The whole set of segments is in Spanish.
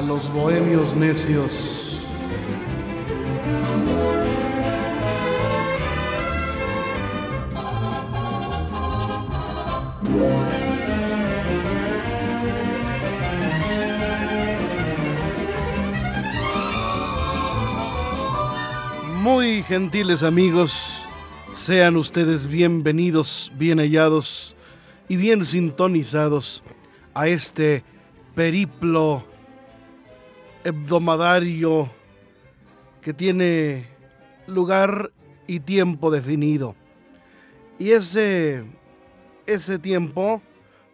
A los bohemios necios. Muy gentiles amigos, sean ustedes bienvenidos, bien hallados y bien sintonizados a este periplo hebdomadario que tiene lugar y tiempo definido. Y ese, ese tiempo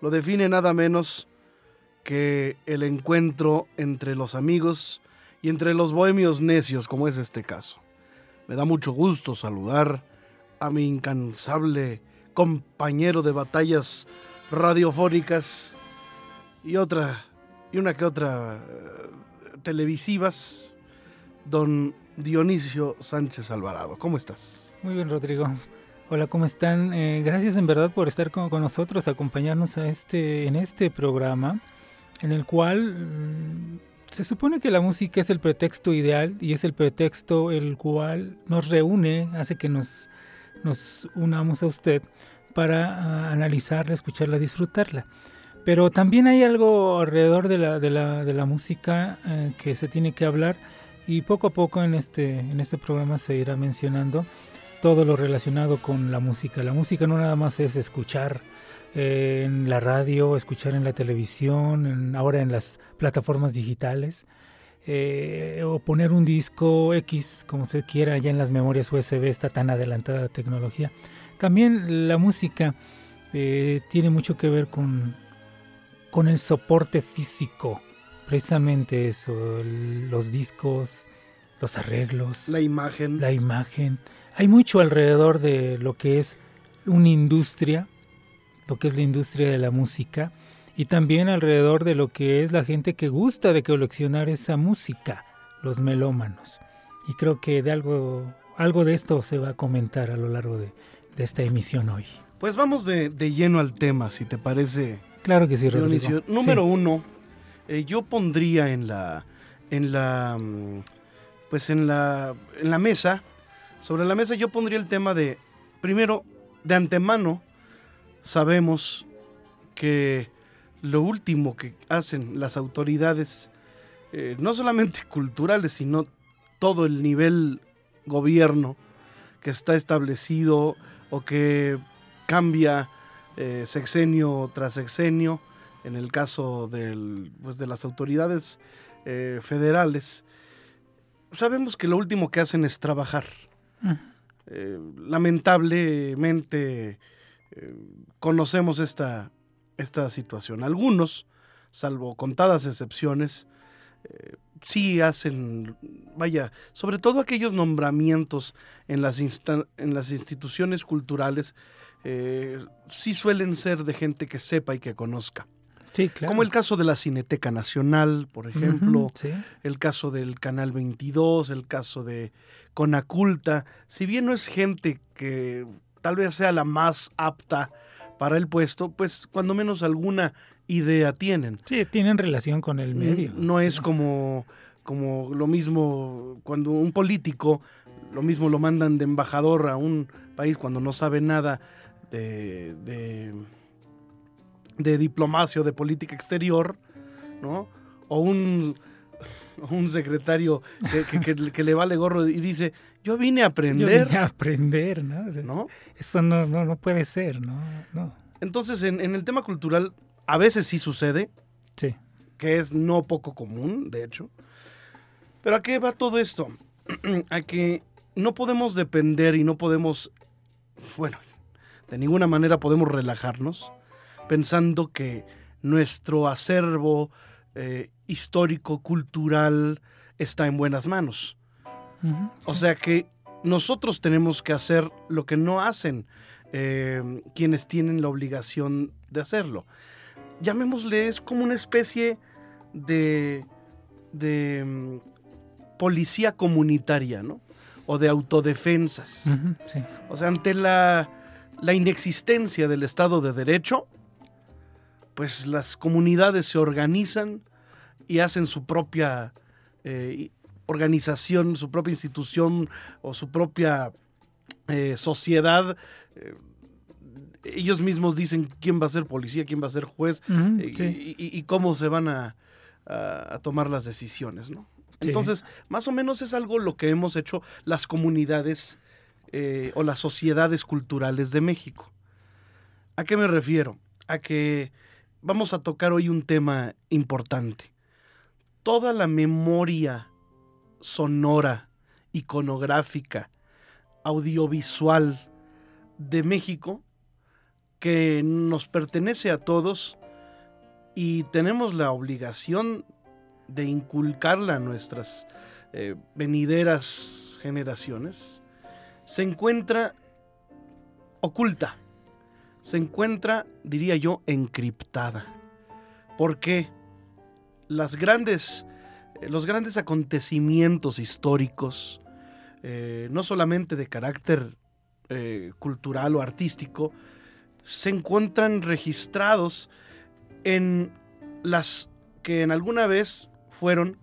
lo define nada menos que el encuentro entre los amigos y entre los bohemios necios, como es este caso. Me da mucho gusto saludar a mi incansable compañero de batallas radiofónicas y otra y una que otra eh, televisivas, don Dionisio Sánchez Alvarado. ¿Cómo estás? Muy bien, Rodrigo. Hola, ¿cómo están? Eh, gracias en verdad por estar con, con, nosotros, acompañarnos a este, en este programa, en el cual mm, se supone que la música es el pretexto ideal y es el pretexto el cual nos reúne, hace que nos, nos unamos a usted para uh, analizarla, escucharla, disfrutarla. Pero también hay algo alrededor de la, de la, de la música eh, que se tiene que hablar y poco a poco en este, en este programa se irá mencionando todo lo relacionado con la música. La música no nada más es escuchar eh, en la radio, escuchar en la televisión, en, ahora en las plataformas digitales, eh, o poner un disco X, como usted quiera, ya en las memorias USB, está tan adelantada la tecnología. También la música eh, tiene mucho que ver con, con el soporte físico, precisamente eso, el, los discos, los arreglos, la imagen. La imagen. Hay mucho alrededor de lo que es una industria, lo que es la industria de la música, y también alrededor de lo que es la gente que gusta de coleccionar esa música, los melómanos. Y creo que de algo, algo de esto se va a comentar a lo largo de, de esta emisión hoy. Pues vamos de, de, lleno al tema, si te parece. Claro que sí, Rodrigo. Número sí. uno, eh, yo pondría en la, en la, pues en la, en la mesa, sobre la mesa yo pondría el tema de, primero, de antemano, sabemos que lo último que hacen las autoridades, eh, no solamente culturales, sino todo el nivel gobierno que está establecido o que cambia eh, sexenio tras sexenio, en el caso del, pues de las autoridades eh, federales, sabemos que lo último que hacen es trabajar. Uh -huh. eh, lamentablemente conocemos esta, esta situación. Algunos, salvo contadas excepciones, sí hacen, vaya, sobre todo aquellos nombramientos en las, en las instituciones culturales, eh, sí suelen ser de gente que sepa y que conozca. Sí, claro. Como el caso de la Cineteca Nacional, por ejemplo, uh -huh, sí. el caso del Canal 22, el caso de Conaculta. Si bien no es gente que tal vez sea la más apta para el puesto, pues cuando menos alguna idea tienen. Sí, tienen relación con el medio. No sí. es como, como lo mismo cuando un político, lo mismo lo mandan de embajador a un país cuando no sabe nada de, de, de diplomacia o de política exterior, ¿no? O un, un secretario que, que, que, que, le vale gorro y dice, yo vine a aprender. Yo vine a aprender, ¿no? O sea, ¿no? Eso no, no, no, puede ser, ¿no? no. Entonces, en, en, el tema cultural, a veces sí sucede. Sí. Que es no poco común, de hecho. Pero ¿a qué va todo esto? a que no podemos depender y no podemos bueno, de ninguna manera podemos relajarnos pensando que nuestro acervo eh, histórico, cultural, está en buenas manos. O sea que nosotros tenemos que hacer lo que no hacen eh, quienes tienen la obligación de hacerlo. Llamémosle, es como una especie de, de mm, policía comunitaria, ¿no? O de autodefensas. O sea, ante la, la inexistencia del Estado de Derecho, pues las comunidades se organizan y hacen su propia eh, organización, su propia institución o su propia eh, sociedad. Eh, ellos mismos dicen quién va a ser policía, quién va a ser juez y, cómo se van a, tomar las decisiones, ¿no? Entonces, más o menos es algo lo que hemos hecho las comunidades o las sociedades culturales de México. ¿A qué me refiero? A que vamos a tocar hoy un tema importante. Toda la memoria sonora, iconográfica, audiovisual de México que nos pertenece a todos y tenemos la obligación de inculcarla a nuestras eh, venideras generaciones, se encuentra oculta se encuentra, diría yo, encriptada. Porque las grandes, eh, los grandes acontecimientos históricos, eh, no solamente de carácter eh, cultural o artístico, se encuentran registrados en las que en alguna vez fueron,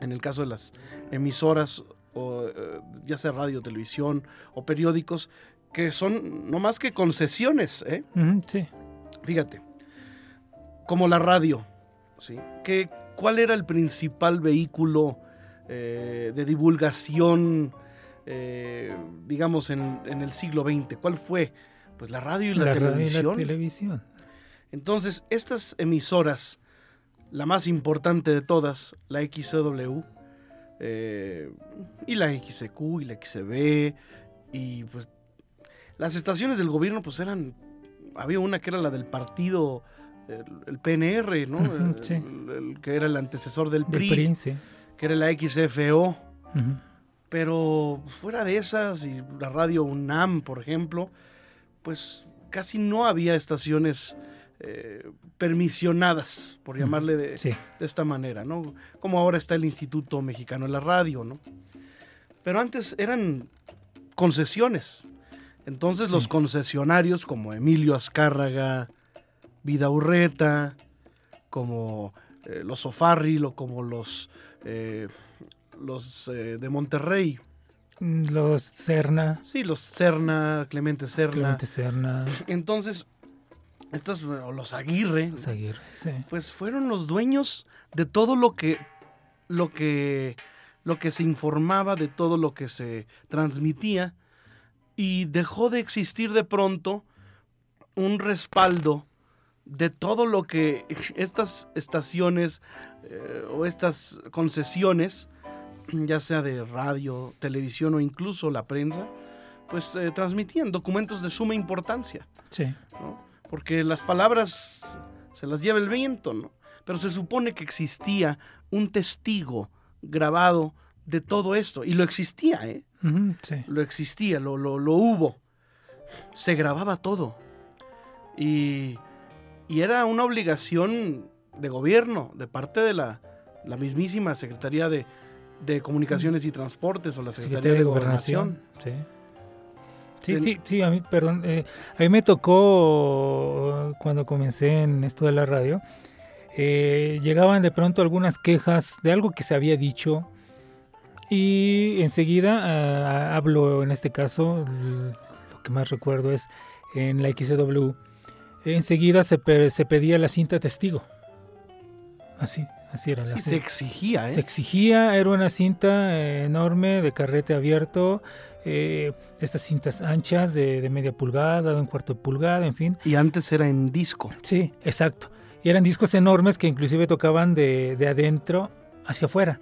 en el caso de las emisoras, o, ya sea radio, televisión o periódicos, que son no más que concesiones. ¿eh? sí. Fíjate, como la radio, ¿sí? ¿Qué, ¿Cuál era el principal vehículo eh, de divulgación, eh, digamos, en, el siglo XX? ¿Cuál fue? Pues la radio y la, televisión. Radio y la televisión. Entonces, estas emisoras, la más importante de todas, la XCW, eh, y la XQ y la XB, y pues las estaciones del gobierno pues eran, había una que era la del partido, el, PNR, ¿no? sí. el, que era el antecesor del PRI, que era la XFO. Pero fuera de esas, y la radio UNAM, por ejemplo, pues casi no había estaciones eh, permisionadas, por llamarle de, de, esta manera, ¿no? Como ahora está el Instituto Mexicano de la Radio, ¿no? Pero antes eran concesiones. Entonces los concesionarios como Emilio Azcárraga, Vida Urreta, como eh, los Ofarril o como los, eh, los eh, de Monterrey. Mm, los Cerna. Sí, los Cerna, Clemente Cerna. Clemente Cerna. Entonces, estos, los Aguirre. Los Aguirre, sí. Pues fueron los dueños de todo lo que, lo que, lo que se informaba, de todo lo que se transmitía y dejó de existir de pronto un respaldo de todo lo que estas estaciones eh, o estas concesiones, ya sea de radio, televisión o incluso la prensa, pues eh, transmitían documentos de suma importancia. Sí. Porque las palabras se las lleva el viento, ¿no? Pero se supone que existía un testigo grabado de todo esto. Y lo existía, ¿eh? Lo existía, lo, lo, hubo. Se grababa todo. Y, era una obligación de gobierno, de parte de la, la mismísima Secretaría de, Comunicaciones y Transportes o la Secretaría, de, Gobernación. Sí. Sí, sí, a mí, perdón, eh, a mí me tocó cuando comencé en esto de la radio, eh, llegaban de pronto algunas quejas de algo que se había dicho y enseguida ah, hablo en este caso, lo que más recuerdo es en la XW, enseguida se, se pedía la cinta testigo. Así, así era. la se exigía, ¿eh? Se exigía, era una cinta eh, enorme de carrete abierto, eh, estas cintas anchas de, media pulgada, de un cuarto de pulgada, en fin. Y antes era en disco. Sí, exacto. Y eran discos enormes que inclusive tocaban de, de adentro hacia afuera.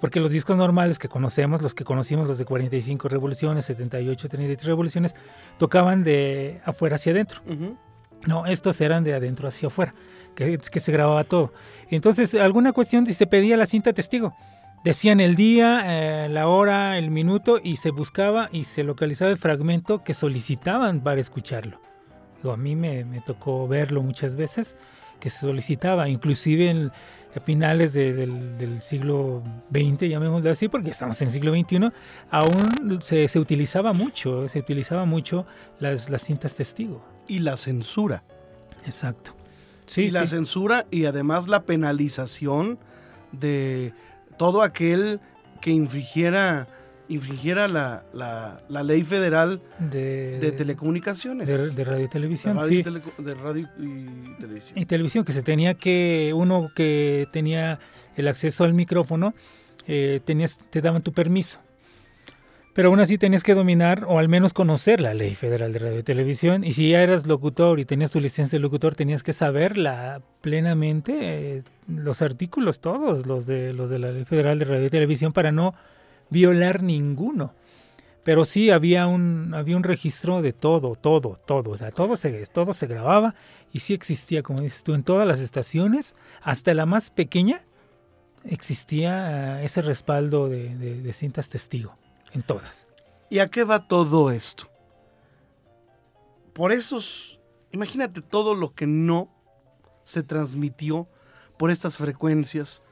Porque los discos normales que conocemos, los que conocimos, los de 45 revoluciones, 78, 33 revoluciones, tocaban de afuera hacia adentro. No, estos eran de adentro hacia afuera, que, se grababa todo. Entonces, alguna cuestión se pedía la cinta testigo. Decían el día, eh, la hora, el minuto y se buscaba y se localizaba el fragmento que solicitaban para escucharlo. a mí me, tocó verlo muchas veces que se solicitaba, inclusive en, finales del, siglo XX, llamémoslo así, porque estamos en el siglo XXI, aún se, se utilizaba mucho, se utilizaba mucho las, las cintas testigo. Y la censura. Exacto. Sí, y la censura y además la penalización de todo aquel que infringiera infringiera la, la, ley federal de, telecomunicaciones. De, radio y televisión, sí. de radio y televisión. Y televisión, que se tenía que, uno que tenía el acceso al micrófono, eh, tenías, te daban tu permiso. Pero aún así tenías que dominar o al menos conocer la ley federal de radio y televisión. Y si ya eras locutor y tenías tu licencia de locutor, tenías que saberla plenamente, eh, los artículos todos, los de, los de la ley federal de radio y televisión, para no violar ninguno. Pero sí había un, había un registro de todo, todo, todo. O sea, todo se, todo se grababa y sí existía, como dices tú, en todas las estaciones, hasta la más pequeña, existía eh, ese respaldo de cintas testigo en todas. ¿Y a qué va todo esto? Por esos, imagínate todo lo que no se transmitió por estas frecuencias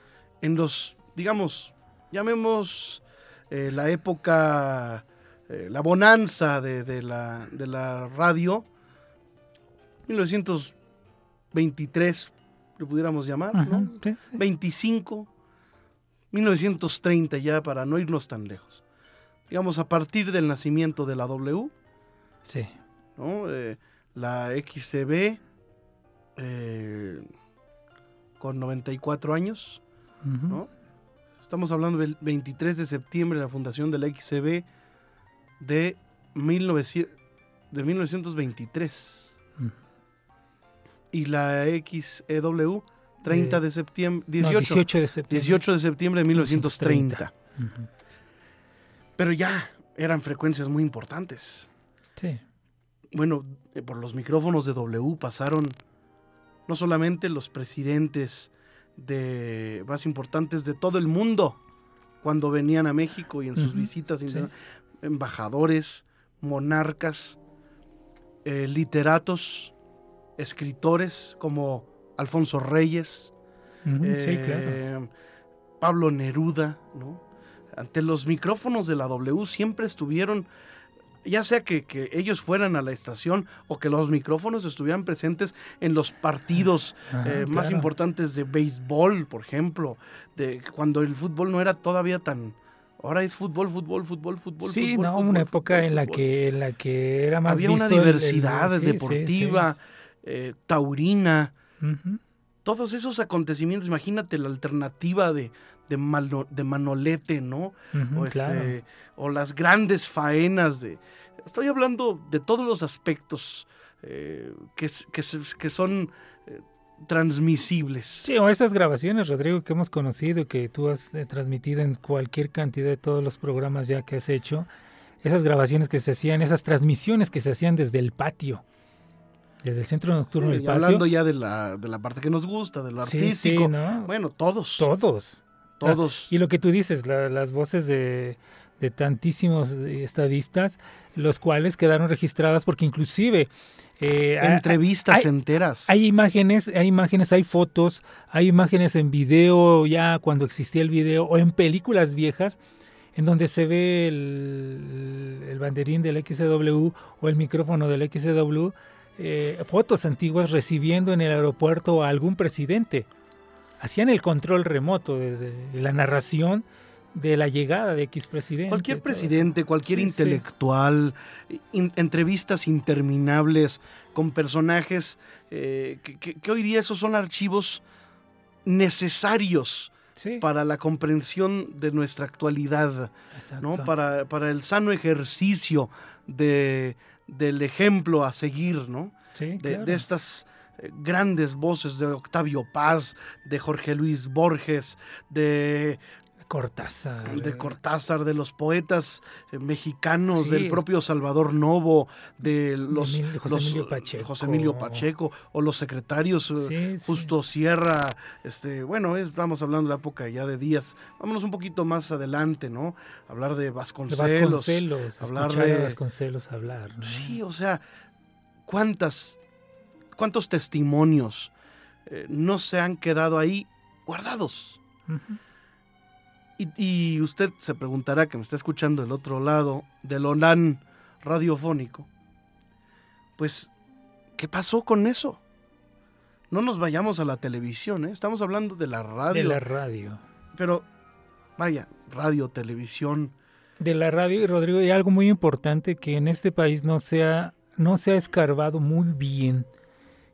en los, digamos, llamemos eh, la época, eh, la bonanza de, la, de la radio, 1923, lo pudiéramos llamar, ¿no? 25, 1930 ya, para no irnos tan lejos digamos, a partir del nacimiento de la W. Sí. Eh, la XCB eh, con 94 años. Estamos hablando del 23 de septiembre de la fundación de la XCB de, 1900, de 1923. Y la XEW 30 de, septiembre, 18, de septiembre. 18 de septiembre de 1930 pero ya eran frecuencias muy importantes. Sí. Bueno, eh, por los micrófonos de W pasaron no solamente los presidentes de más importantes de todo el mundo cuando venían a México y en sus visitas, embajadores, monarcas, eh, literatos, escritores como Alfonso Reyes, eh, Pablo Neruda, ¿no? Ante los micrófonos de la W siempre estuvieron, ya sea que, ellos fueran a la estación o que los micrófonos estuvieran presentes en los partidos eh, más importantes de béisbol, por ejemplo, de cuando el fútbol no era todavía tan... Ahora es fútbol, fútbol, fútbol, fútbol. Sí, no, una época en la que en la que era más había una diversidad deportiva, eh, taurina, todos esos acontecimientos. Imagínate la alternativa de, de, Manolete, ¿no? Este, o, las grandes faenas de... Estoy hablando de todos los aspectos eh, que, que, son eh, transmisibles. Sí, o esas grabaciones, Rodrigo, que hemos conocido, que tú has eh, transmitido en cualquier cantidad de todos los programas ya que has hecho, esas grabaciones que se hacían, esas transmisiones que se hacían desde el patio. Desde el centro nocturno del patio. Hablando ya de la, de la parte que nos gusta, de lo artístico. Bueno, todos. Todos. Todos. y lo que tú dices, las voces de, tantísimos estadistas, los cuales quedaron registradas porque inclusive... Eh, Entrevistas enteras. Hay imágenes, hay imágenes, hay fotos, hay imágenes en video ya cuando existía el video o en películas viejas en donde se ve el, banderín del XW o el micrófono del XW, eh, fotos antiguas recibiendo en el aeropuerto a algún presidente hacían el control remoto desde la narración de la llegada de X presidente. Cualquier presidente, cualquier intelectual, entrevistas interminables con personajes eh, que, hoy día esos son archivos necesarios para la comprensión de nuestra actualidad, ¿no? para, para, el sano ejercicio de, del ejemplo a seguir, ¿no? de, de estas grandes voces de Octavio Paz, de Jorge Luis Borges, de Cortázar. De Cortázar, de los poetas eh, mexicanos, del propio Salvador Novo, de los José, Emilio Pacheco. José Emilio Pacheco, o los secretarios eh, Justo Sierra, este, bueno, estamos hablando de la época ya de Díaz. Vámonos un poquito más adelante, ¿no? Hablar de Vasconcelos. De Vasconcelos, hablar de Vasconcelos hablar. Sí, o sea, cuántas, cuántos testimonios eh, no se han quedado ahí guardados. Y, usted se preguntará, que me está escuchando del otro lado del ONAN radiofónico, pues, ¿qué pasó con eso? No nos vayamos a la televisión, ¿eh? estamos hablando de la radio. De la radio. Pero, vaya, radio, televisión. De la radio, y Rodrigo, hay algo muy importante que en este país no se ha, no se ha escarbado muy bien,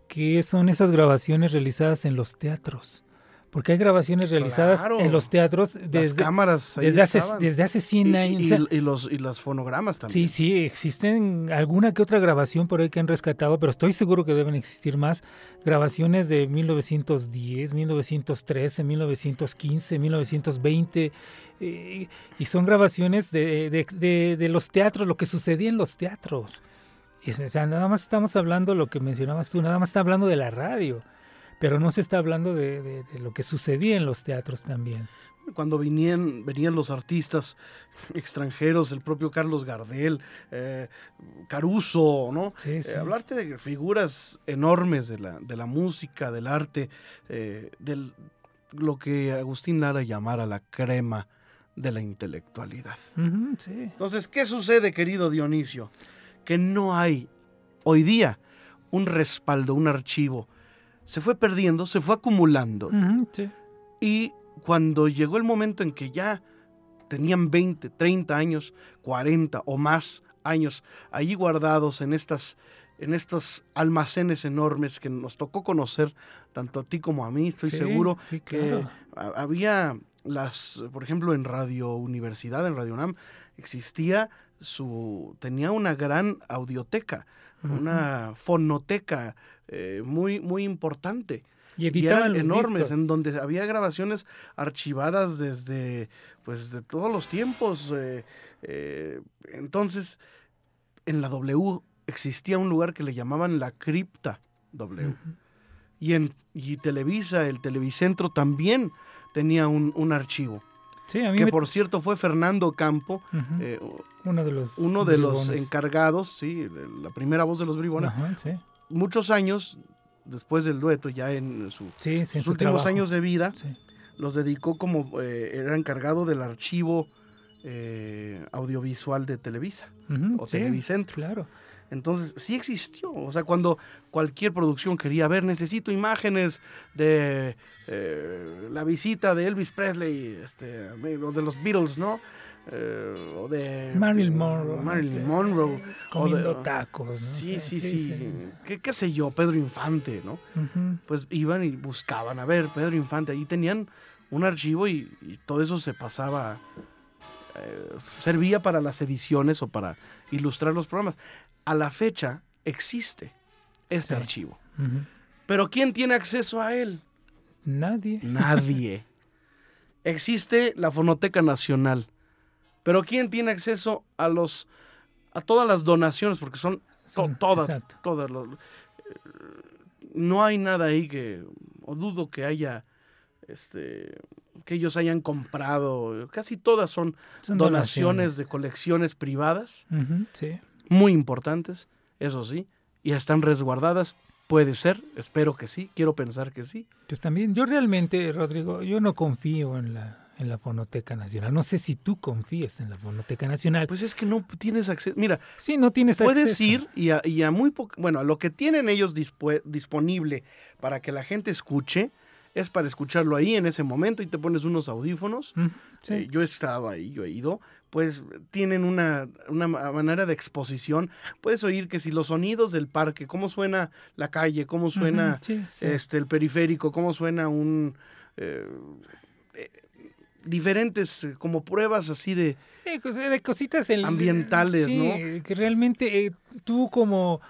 que son esas grabaciones realizadas en los teatros porque hay grabaciones realizadas en los teatros desde cámaras desde hace desde hace 100 años y, los y los fonogramas también. Sí sí existen alguna que otra grabación por ahí que han rescatado pero estoy seguro que deben existir más. Grabaciones de 1910 1913 1915 1920 y son grabaciones de, de, de, los teatros lo que sucedía en los teatros nada más estamos hablando lo que mencionabas tú nada más está hablando de la radio pero no se está hablando de, lo que sucedía en los teatros también. Cuando venían, venían los artistas extranjeros, el propio Carlos Gardel, eh, Caruso, ¿no? Sí, eh, hablarte de figuras enormes de la, de la música, del arte, eh, de lo que Agustín Lara llamara la crema de la intelectualidad. Entonces, ¿qué sucede, querido Dionisio? Que no hay hoy día un respaldo, un archivo. Se fue perdiendo, se fue acumulando. Y cuando llegó el momento en que ya tenían 20, 30 años, 40 o más años allí guardados en estas en estos almacenes enormes que nos tocó conocer tanto a ti como a mí, estoy seguro que había las, por ejemplo, en Radio Universidad, en Radio UNAM, existía su, tenía una gran audioteca, una fonoteca eh, muy, muy importante. Y, eran enormes, en donde había grabaciones archivadas desde pues de todos los tiempos. Eh, eh, entonces, en la W existía un lugar que le llamaban la cripta W. y, en, y Televisa, el Televicentro también tenía un, archivo. Que por cierto fue Fernando Campo, uno de los, uno de los encargados, sí, la primera voz de los bribones, muchos años después del dueto, ya en sus últimos años de vida, los dedicó como eh, era encargado del archivo eh, audiovisual de Televisa o Televicentro. Claro. Entonces, sí existió. O sea, cuando cualquier producción quería ver, necesito imágenes de eh, la visita de Elvis Presley, este, o de los Beatles, ¿no? Eh, o de Marilyn Monroe. Marilyn Monroe. Comiendo tacos. Sí, sí, sí. ¿Qué, sé yo? Pedro Infante, ¿no? Pues iban y buscaban, a ver, Pedro Infante. Ahí tenían un archivo y, todo eso se pasaba, eh, servía para las ediciones o para ilustrar los programas. A la fecha existe este archivo. Pero ¿quién tiene acceso a él? Nadie. Nadie. existe la Fonoteca Nacional pero ¿quién tiene acceso a los a todas las donaciones? Porque son, todas, todas. Los, no hay nada ahí que, o dudo que haya, este, que ellos hayan comprado. Casi todas son, donaciones, de colecciones privadas, muy importantes, eso sí, y están resguardadas. Puede ser, espero que sí, quiero pensar que sí. Yo también, yo realmente, Rodrigo, yo no confío en la en la Fonoteca Nacional. No sé si tú confíes en la Fonoteca Nacional. Pues es que no tienes acceso. Mira, sí, no tienes puedes ir y a, muy poco, bueno, a lo que tienen ellos disponible para que la gente escuche es para escucharlo ahí en ese momento y te pones unos audífonos. Eh, yo he estado ahí, yo he ido. Pues tienen una, manera de exposición. Puedes oír que si los sonidos del parque, cómo suena la calle, cómo suena este el periférico, cómo suena un eh, diferentes eh, como pruebas así de, de cositas ambientales, ¿no? Que realmente eh, tú como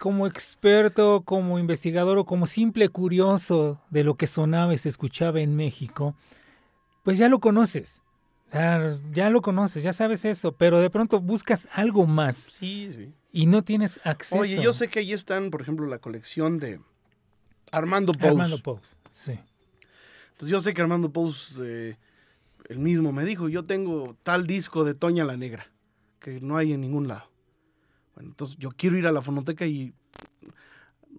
como experto, como investigador o como simple curioso de lo que sonaba y se escuchaba en México, pues ya lo conoces. Ya, lo conoces, ya sabes eso, pero de pronto buscas algo más. Sí, sí. Y no tienes acceso. Oye, yo sé que ahí están, por ejemplo, la colección de Armando Pous. Armando Pous, sí. Entonces yo sé que Armando Pous, eh, el mismo, me dijo, yo tengo tal disco de Toña la Negra, que no hay en ningún lado. Bueno, entonces yo quiero ir a la fonoteca y,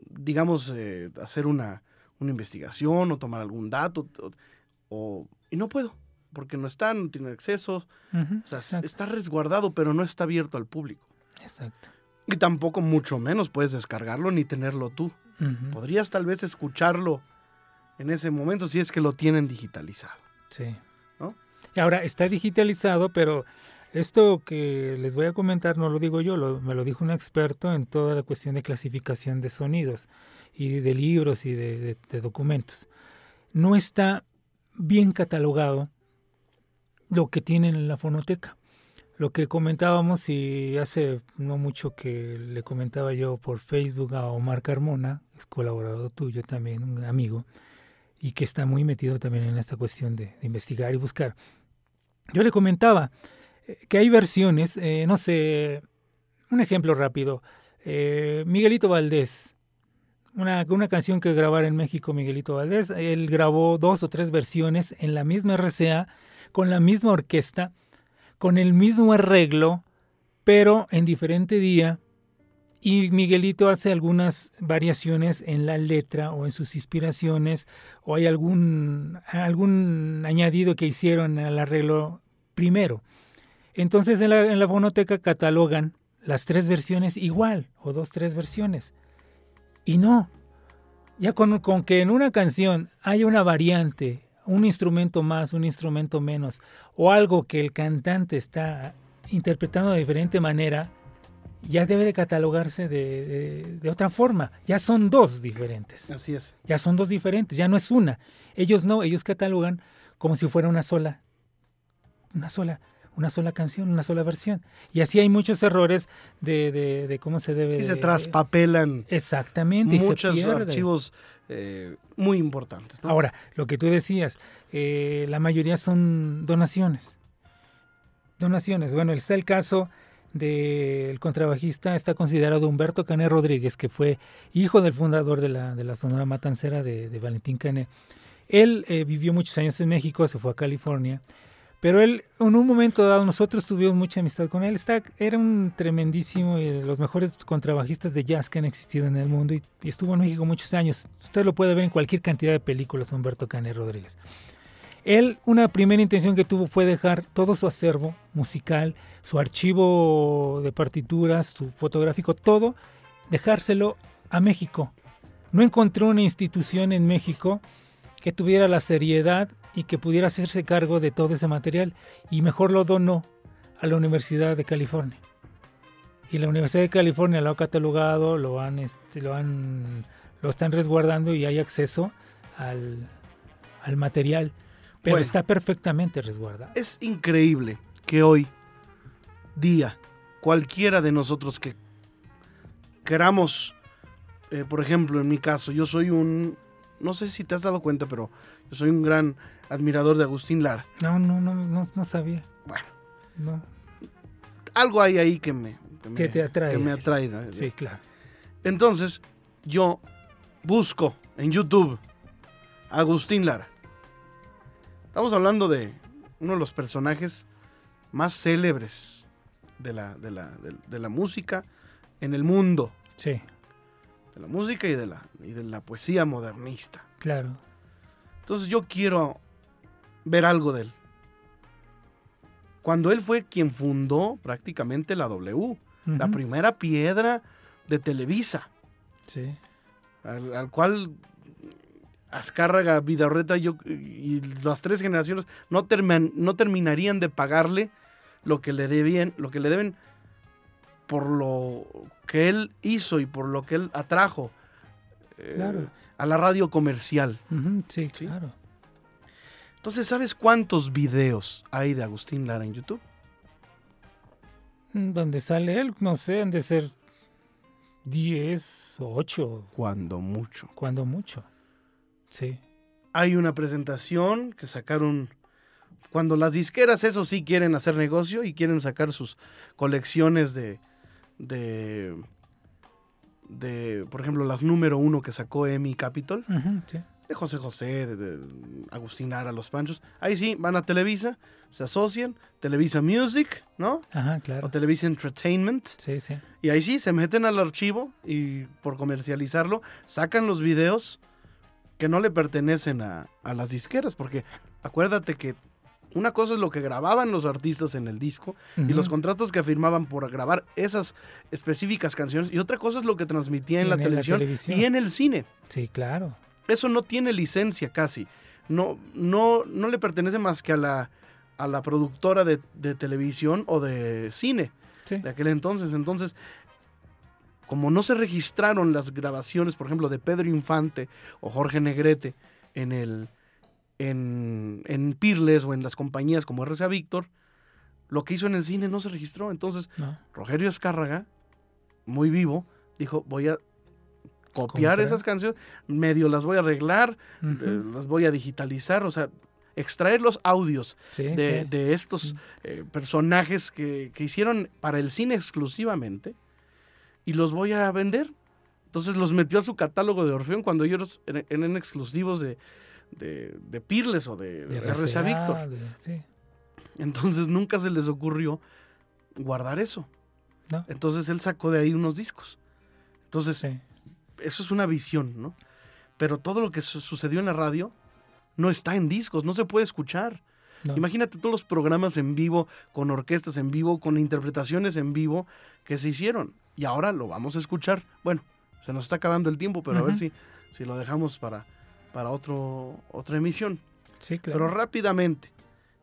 digamos, eh, hacer una, una, investigación o tomar algún dato, o, y no puedo, porque no está, no tiene acceso. o sea, está resguardado, pero no está abierto al público. Exacto. Y tampoco, mucho menos, puedes descargarlo ni tenerlo tú. Podrías tal vez escucharlo en ese momento si es que lo tienen digitalizado. Sí. ¿no? Y ahora está digitalizado, pero esto que les voy a comentar no lo digo yo, me lo dijo un experto en toda la cuestión de clasificación de sonidos y de libros y de, documentos. No está bien catalogado lo que tienen en la fonoteca. Lo que comentábamos y hace no mucho que le comentaba yo por Facebook a Omar Carmona, es colaborador tuyo también, un amigo, y que está muy metido también en esta cuestión de investigar y buscar. Yo le comentaba, que hay versiones, eh, no sé, un ejemplo rápido. Eh, Miguelito Valdés, una, una, canción que grabara en México Miguelito Valdés, él grabó dos o tres versiones en la misma RCA, con la misma orquesta, con el mismo arreglo, pero en diferente día. Y Miguelito hace algunas variaciones en la letra o en sus inspiraciones, o hay algún, algún añadido que hicieron al arreglo primero. Entonces en la, en la fonoteca catalogan las tres versiones igual, o dos, tres versiones. Y no, ya con, con, que en una canción haya una variante, un instrumento más, un instrumento menos, o algo que el cantante está interpretando de diferente manera, ya debe de catalogarse de, de, otra forma. Ya son dos diferentes. Así es. Ya son dos diferentes, ya no es una. Ellos no, ellos catalogan como si fuera una sola. Una sola una sola canción, una sola versión. Y así hay muchos errores de, de, cómo se debe... Sí, se traspapelan. Exactamente. Muchos archivos eh, muy importantes. Ahora, lo que tú decías, eh, la mayoría son donaciones. Donaciones. Bueno, está el caso del contrabajista, está considerado Humberto Cané Rodríguez, que fue hijo del fundador de la, de la Sonora Matancera de, Valentín Cané. Él eh, vivió muchos años en México, se fue a California pero él, en un momento dado, nosotros tuvimos mucha amistad con él. Está, era un tremendísimo y de los mejores contrabajistas de jazz que han existido en el mundo y, estuvo en México muchos años. Usted lo puede ver en cualquier cantidad de películas, Humberto Canet Rodríguez. Él, una primera intención que tuvo fue dejar todo su acervo musical, su archivo de partituras, su fotográfico, todo, dejárselo a México. No encontró una institución en México que tuviera la seriedad y que pudiera hacerse cargo de todo ese material y mejor lo donó a la Universidad de California. Y la Universidad de California lo ha catalogado, lo han, este, lo han, lo están resguardando y hay acceso al, material, pero está perfectamente resguardado. Es increíble que hoy día cualquiera de nosotros que queramos, eh, por ejemplo, en mi caso, yo soy un, no sé si te has dado cuenta, pero yo soy un gran admirador de Agustín Lara. No, no, no, no, sabía. Bueno. No. Algo hay ahí que me... Que, te atrae. Que me atraiga. Sí, claro. Entonces, yo busco en YouTube Agustín Lara. Estamos hablando de uno de los personajes más célebres de la, de la, de la música en el mundo. Sí. De la música y de la, y de la poesía modernista. Claro. Entonces yo quiero ver algo de él. Cuando él fue quien fundó prácticamente la W, la primera piedra de Televisa. Sí. Al, cual Azcárraga, Vidarreta y, y las tres generaciones no, no terminarían de pagarle lo que le debían, lo que le deben por lo que él hizo y por lo que él atrajo eh, a la radio comercial. sí, claro. Entonces, ¿sabes cuántos videos hay de Agustín Lara en YouTube? Mm, donde sale él, no sé, han de ser 10, 8. Cuando mucho. Cuando mucho. Sí. Hay una presentación que sacaron cuando las disqueras, eso sí, quieren hacer negocio y quieren sacar sus colecciones de, de, de por ejemplo, las número uno que sacó Emi Capitol, Ujú, sí. De José José, de, de Agustín Lara, Los Panchos. Ahí sí, van a Televisa, se asocian, Televisa Music, ¿no? Ajá, claro. O Televisa Entertainment. Sí, sí. Y ahí sí, se meten al archivo y por comercializarlo, sacan los videos que no le pertenecen a, a las disqueras, porque acuérdate que una cosa es lo que grababan los artistas en el disco y los contratos que firmaban por grabar esas específicas canciones, y otra cosa es lo que transmitía en, En la, la televisión televisión. y en el cine. Sí, claro. Eso no tiene licencia casi. No, no, no le pertenece más que a la, a la productora de, de televisión o de cine Sí. de aquel entonces. Entonces, como no se registraron las grabaciones, por ejemplo, de Pedro Infante o Jorge Negrete en el en, en Pirles o en las compañías como RCA Víctor, lo que hizo en el cine no se registró. Entonces, No. Rogelio Escárraga, muy vivo, dijo, voy a copiar Comprar. esas canciones, medio las voy a arreglar, eh, las voy a digitalizar, o sea, extraer los audios Sí, de, sí. de estos eh, personajes que, que hicieron para el cine exclusivamente y los voy a vender. Entonces los metió a su catálogo de Orfeón cuando ellos eran, exclusivos de, de, de Pirles o de, De RCA Víctor. sí. Entonces nunca se les ocurrió guardar eso. No. Entonces él sacó de ahí unos discos. Entonces Sí. Eso es una visión, ¿no? Pero todo lo que su- sucedió en la radio no está en discos, no se puede escuchar. No. Imagínate todos los programas en vivo, con orquestas en vivo, con interpretaciones en vivo que se hicieron. Y ahora lo vamos a escuchar. Bueno, se nos está acabando el tiempo, pero a ver si, si lo dejamos para, para otro, otra emisión. Sí, claro. Pero rápidamente,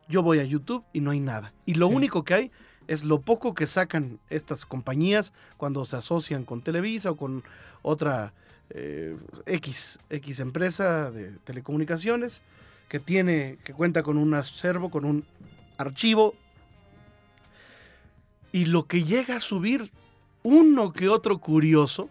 yo voy a YouTube y no hay nada. Y lo Sí. único que hay es lo poco que sacan estas compañías cuando se asocian con Televisa o con otra eh, X, X empresa de telecomunicaciones que tiene, que cuenta con un acervo, con un archivo. Y lo que llega a subir uno que otro curioso,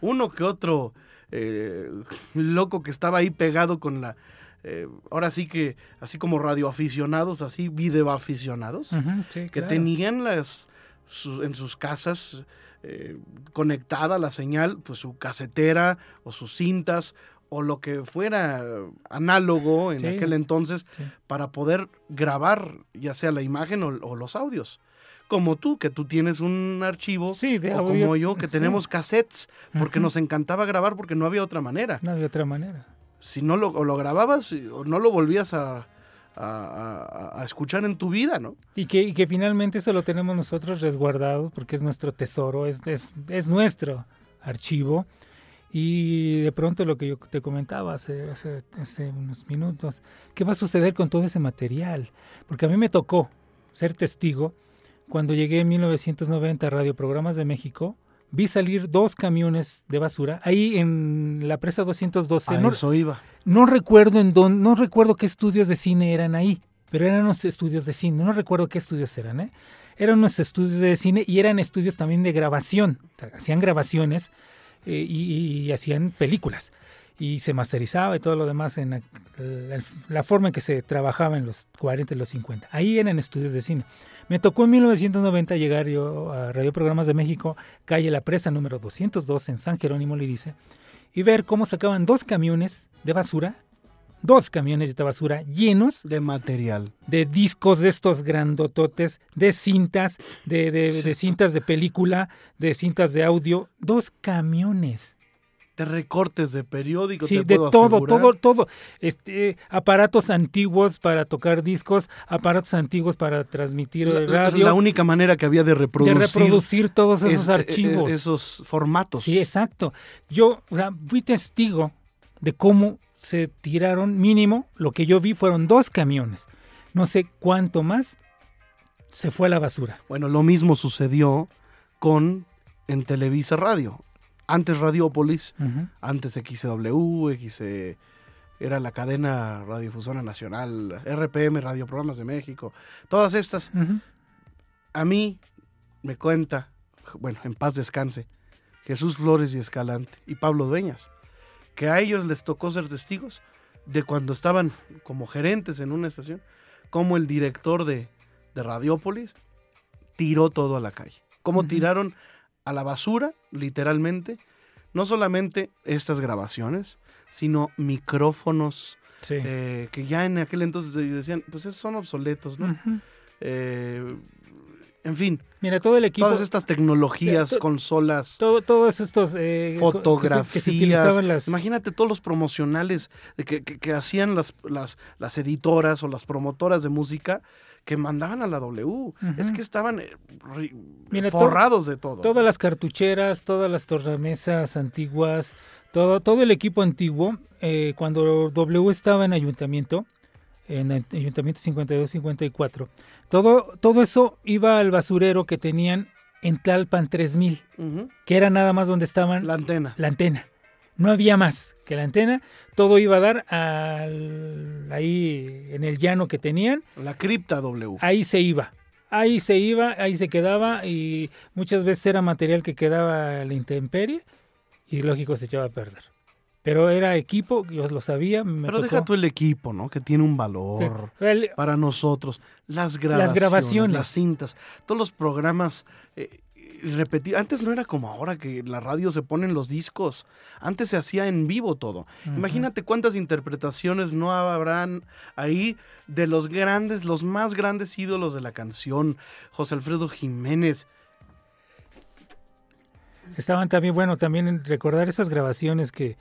uno que otro eh, loco que estaba ahí pegado con la... eh, ahora sí que, así como radioaficionados, así videoaficionados, sí, que claro. tenían las, su- en sus casas eh, conectada la señal, pues su casetera o sus cintas o lo que fuera análogo en Sí. aquel entonces Sí. para poder grabar ya sea la imagen o, o los audios. Como tú, que tú tienes un archivo, Sí, de o como yo, que tenemos cassettes, porque nos encantaba grabar porque no había otra manera. No de otra manera. Si no lo, lo grababas o no lo volvías a, escuchar en tu vida, ¿no? Y que, y que finalmente eso lo tenemos nosotros resguardado porque es nuestro tesoro, es, es, es nuestro archivo. Y de pronto lo que yo te comentaba hace, hace, hace unos minutos, ¿qué va a suceder con todo ese material? Porque a mí me tocó ser testigo cuando llegué en 1990 a Radio Programas de México. Vi salir dos camiones de basura ahí en la presa 212. A No- eso iba. no recuerdo en dónde, no recuerdo qué estudios de cine eran ahí, pero eran unos estudios de cine, no recuerdo qué estudios eran, ¿eh? Eran unos estudios de cine y eran estudios también de grabación, hacían grabaciones eh, y, y hacían películas y se masterizaba y todo lo demás en la, la- la forma en que se trabajaba en los 40 y los 50. Ahí eran estudios de cine. Me tocó en 1990 llegar yo a Radio Programas de México, calle La Presa número 202 en San Jerónimo, le dice, y ver cómo sacaban dos camiones de basura, dos camiones de basura llenos De material. de discos de estos grandototes, de cintas, de, de- de cintas de película, de cintas de audio, dos camiones. De recortes de periódico. Sí, te de puedo todo, asegurar. todo, todo. Este, aparatos antiguos para tocar discos, aparatos antiguos para transmitir La, radio, la única manera que había de de reproducir, todos esos es- eh, archivos. eh, esos formatos. Sí, exacto. Yo o sea, fui testigo de cómo se tiraron mínimo, lo que yo vi fueron dos camiones. No sé cuánto más se fue a la basura. Bueno, lo mismo sucedió con en Televisa Radio. Antes Radiópolis, antes XW, X, era la cadena Radiodifusora Nacional, RPM, Radio Programas de México. Todas estas, a mí me cuenta, bueno, en paz descanse, Jesús Flores y Escalante y Pablo Dueñas, que a ellos les tocó ser testigos de cuando estaban como gerentes en una estación, como el director de, de Radiópolis tiró todo a la calle. Como Ujú. tiraron a la basura, literalmente, no solamente estas grabaciones, sino micrófonos Sí. eh, que ya en aquel entonces decían, pues esos son obsoletos, ¿no? Eh, en fin, Mira, todo el equipo, todas estas tecnologías, to- consolas, todo, todos estos eh, co- que se- fotografías. que se utilizaban las Imagínate todos los promocionales que, que- que hacían las, las, las editoras o las promotoras de música que mandaban a la W. Es que estaban eh, to- forrados de todo. todas las cartucheras, todas las tornamesas antiguas, todo, todo el equipo antiguo, eh, cuando W estaba en ayuntamiento, en el ayuntamiento 52-54, todo, todo eso iba al basurero que tenían en Tlalpan 3000, Ujú. que era nada más donde estaban La antena. la antena. No había más que la antena, todo iba a dar al, ahí en el llano que tenían, La cripta W. ahí se iba. Ahí se iba, ahí se quedaba y muchas veces era material que quedaba a la intemperie y lógico se echaba a perder. Pero era equipo, yo lo sabía, me Pero tocó. deja tú el equipo, ¿no? Que tiene un valor. El- para nosotros. Las grabaciones, grabaciones. las cintas, todos los programas eh, repetidos. Antes no era como ahora que la radio se ponen los discos. Antes se hacía en vivo todo. Imagínate cuántas interpretaciones no habrán ahí de los grandes, los más grandes ídolos de la canción. José Alfredo Jiménez. Estaban también, bueno, también en recordar esas grabaciones que,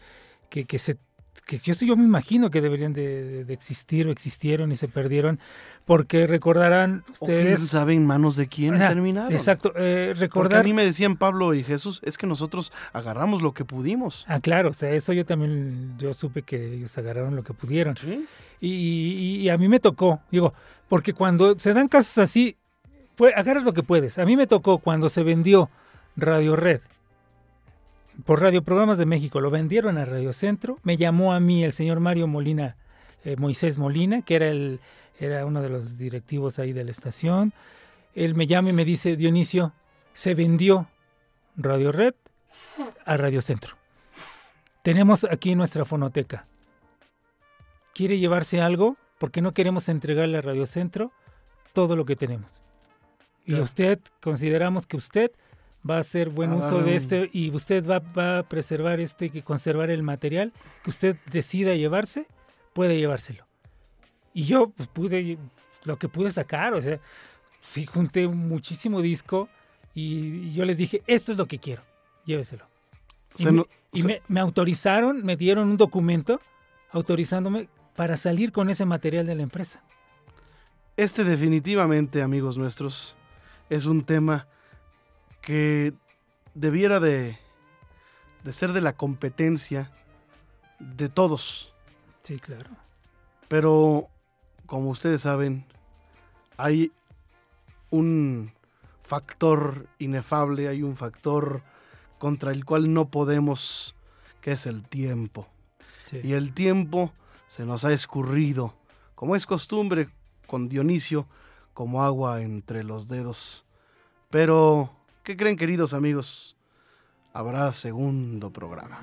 que, que se que yo, yo me imagino que deberían de, existir o existieron y se perdieron, porque recordarán O quién ustedes... sabe en manos de quién Ajá, terminaron. Exacto, eh, Porque recordar... a mí me decían Pablo y Jesús, es que nosotros agarramos lo que pudimos. Ah, claro, o sea, eso yo también, yo supe que ellos agarraron lo que pudieron. ¿Sí? Y, y- y a mí me tocó, digo, porque cuando se dan casos así, pues agarras lo que puedes. A mí me tocó cuando se vendió Radio Red por Radio Programas de México, lo vendieron a Radio Centro, me llamó a mí el señor Mario Molina, eh, Moisés Molina, que era, el, era uno de los directivos ahí de la estación. Él me llama y me dice, Dionisio, se vendió Radio Red a Radio Centro. Tenemos aquí nuestra fonoteca. ¿Quiere llevarse algo? Porque no queremos entregarle a Radio Centro todo lo que tenemos. Y Claro. usted, consideramos que usted va a hacer buen uso de este y usted va, va a preservar este, que conservar el material que usted decida llevarse, puede llevárselo. Y yo pues, pude, lo que pude sacar, o sea, sí junté muchísimo disco y, y yo les dije, esto es lo que quiero, lléveselo. Y, Se me, no- y se- me- me autorizaron, me dieron un documento autorizándome para salir con ese material de la empresa. Este definitivamente, amigos nuestros, es un tema que debiera de, de ser de la competencia de todos. Sí, claro. Pero, como ustedes saben, hay un factor inefable, hay un factor contra el cual no podemos, que es el tiempo. Sí. Y el tiempo se nos ha escurrido, como es costumbre con Dionisio, como agua entre los dedos. Pero, ¿qué creen queridos amigos? Habrá segundo programa.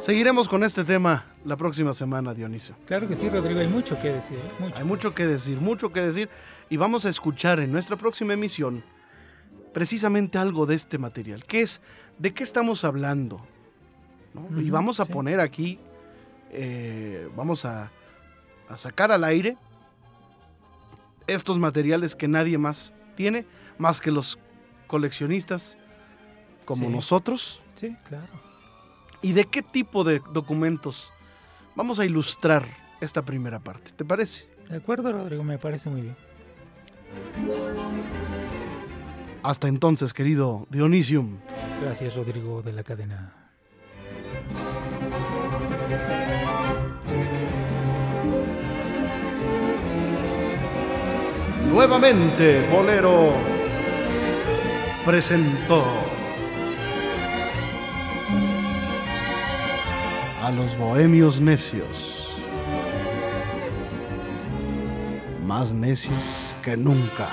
Seguiremos con este tema la próxima semana, Dionisio. Claro que sí, Rodrigo, hay mucho que decir. Mucho Hay mucho que decir, mucho que decir. Y vamos a escuchar en nuestra próxima emisión precisamente algo de este material. ¿Qué es? ¿De qué estamos hablando? ¿No? y vamos a sí. poner aquí, eh, vamos a, a sacar al aire estos materiales que nadie más tiene, más que los coleccionistas como Sí. nosotros. Sí, claro. ¿Y de qué tipo de documentos vamos a ilustrar esta primera parte? ¿Te parece? De acuerdo, Rodrigo, me parece muy bien. Hasta entonces, querido Dionisium. Gracias, Rodrigo de la cadena. Nuevamente, Bolero presentó a los bohemios necios. Más necios que nunca.